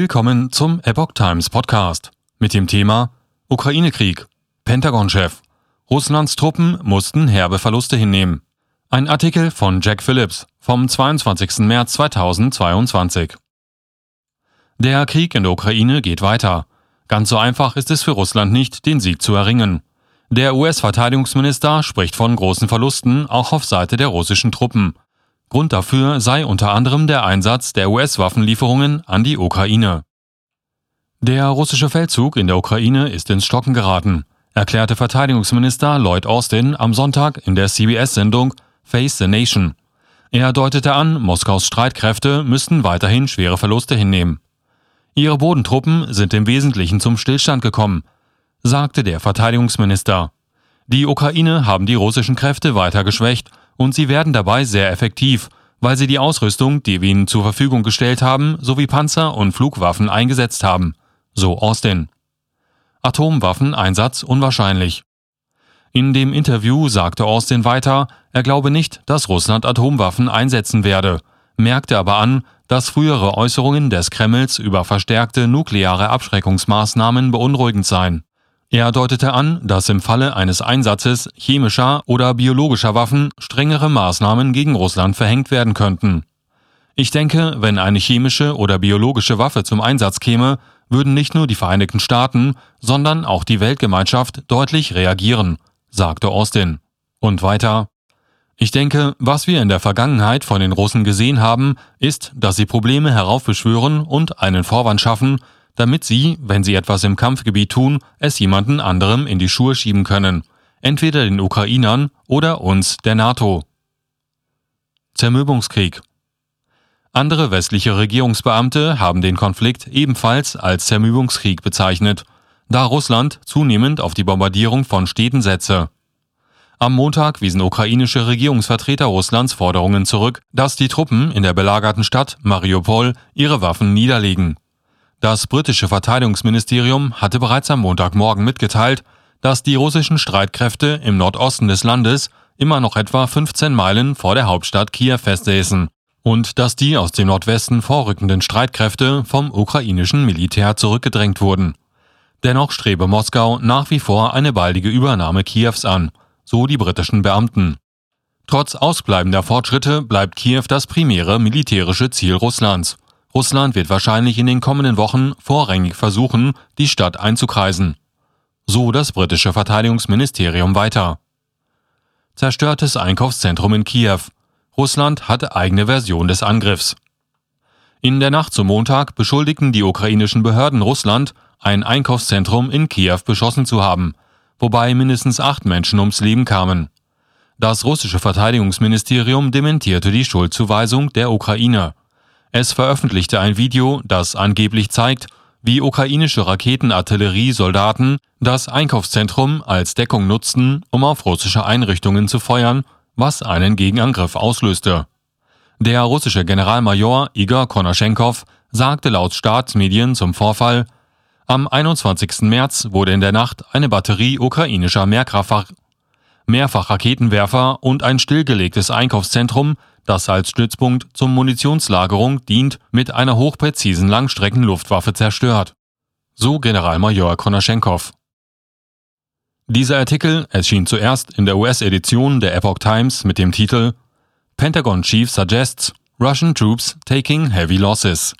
Willkommen zum Epoch Times Podcast mit dem Thema Ukraine-Krieg. Pentagon-Chef. Russlands Truppen mussten herbe Verluste hinnehmen. Ein Artikel von Jack Phillips vom 22. März 2022. Der Krieg in der Ukraine geht weiter. Ganz so einfach ist es für Russland nicht, den Sieg zu erringen. Der US-Verteidigungsminister spricht von großen Verlusten auch auf Seite der russischen Truppen. Grund dafür sei unter anderem der Einsatz der US-Waffenlieferungen an die Ukraine. Der russische Feldzug in der Ukraine ist ins Stocken geraten, erklärte Verteidigungsminister Lloyd Austin am Sonntag in der CBS-Sendung Face the Nation. Er deutete an, Moskaus Streitkräfte müssten weiterhin schwere Verluste hinnehmen. Ihre Bodentruppen sind im Wesentlichen zum Stillstand gekommen, sagte der Verteidigungsminister. Die Ukraine haben die russischen Kräfte weiter geschwächt und sie werden dabei sehr effektiv, weil sie die Ausrüstung, die wir ihnen zur Verfügung gestellt haben, sowie Panzer und Flugwaffen eingesetzt haben, so Austin. Atomwaffeneinsatz unwahrscheinlich. In dem Interview sagte Austin weiter, er glaube nicht, dass Russland Atomwaffen einsetzen werde, merkte aber an, dass frühere Äußerungen des Kremls über verstärkte nukleare Abschreckungsmaßnahmen beunruhigend seien. Er deutete an, dass im Falle eines Einsatzes chemischer oder biologischer Waffen strengere Maßnahmen gegen Russland verhängt werden könnten. Ich denke, wenn eine chemische oder biologische Waffe zum Einsatz käme, würden nicht nur die Vereinigten Staaten, sondern auch die Weltgemeinschaft deutlich reagieren, sagte Austin. Und weiter, ich denke, was wir in der Vergangenheit von den Russen gesehen haben, ist, dass sie Probleme heraufbeschwören und einen Vorwand schaffen, damit sie, wenn sie etwas im Kampfgebiet tun, es jemanden anderem in die Schuhe schieben können, entweder den Ukrainern oder uns, der NATO. Zermürbungskrieg Andere westliche Regierungsbeamte haben den Konflikt ebenfalls als Zermürbungskrieg bezeichnet, da Russland zunehmend auf die Bombardierung von Städten setze. Am Montag wiesen ukrainische Regierungsvertreter Russlands Forderungen zurück, dass die Truppen in der belagerten Stadt Mariupol ihre Waffen niederlegen. Das britische Verteidigungsministerium hatte bereits am Montagmorgen mitgeteilt, dass die russischen Streitkräfte im Nordosten des Landes immer noch etwa 15 Meilen vor der Hauptstadt Kiew festsäßen und dass die aus dem Nordwesten vorrückenden Streitkräfte vom ukrainischen Militär zurückgedrängt wurden. Dennoch strebe Moskau nach wie vor eine baldige Übernahme Kiews an, so die britischen Beamten. Trotz ausbleibender Fortschritte bleibt Kiew das primäre militärische Ziel Russlands. Russland wird wahrscheinlich in den kommenden Wochen vorrangig versuchen, die Stadt einzukreisen. So das britische Verteidigungsministerium weiter. Zerstörtes Einkaufszentrum in Kiew. Russland hatte eigene Version des Angriffs. In der Nacht zum Montag beschuldigten die ukrainischen Behörden Russland, ein Einkaufszentrum in Kiew beschossen zu haben, wobei mindestens acht Menschen ums Leben kamen. Das russische Verteidigungsministerium dementierte die Schuldzuweisung der Ukraine. Es veröffentlichte ein Video, das angeblich zeigt, wie ukrainische Raketenartilleriesoldaten das Einkaufszentrum als Deckung nutzten, um auf russische Einrichtungen zu feuern, was einen Gegenangriff auslöste. Der russische Generalmajor Igor Konaschenkov sagte laut Staatsmedien zum Vorfall, am 21. März wurde in der Nacht eine Batterie ukrainischer Mehrfachraketenwerfer und ein stillgelegtes Einkaufszentrum das als Stützpunkt zur Munitionslagerung dient, mit einer hochpräzisen Langstreckenluftwaffe zerstört. So Generalmajor Konaschenkov. Dieser Artikel erschien zuerst in der US-Edition der Epoch Times mit dem Titel Pentagon Chief Suggests Russian Troops Taking Heavy Losses.